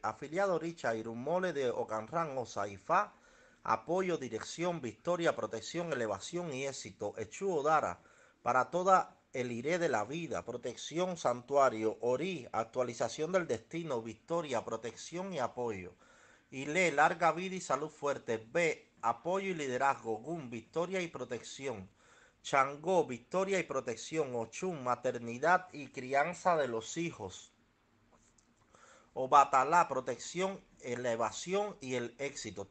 afiliado Richard Irumole de Ocanran o apoyo, dirección, victoria, protección, elevación y éxito. Echu Dara, para toda el iré de la vida, protección, santuario, Ori, actualización del destino, victoria, protección y apoyo. Ile, larga vida y salud fuerte. B, apoyo y liderazgo. Gun, victoria y protección. Changó, victoria y protección. Ochun, maternidad y crianza de los hijos o Batalá, protección, elevación y el éxito.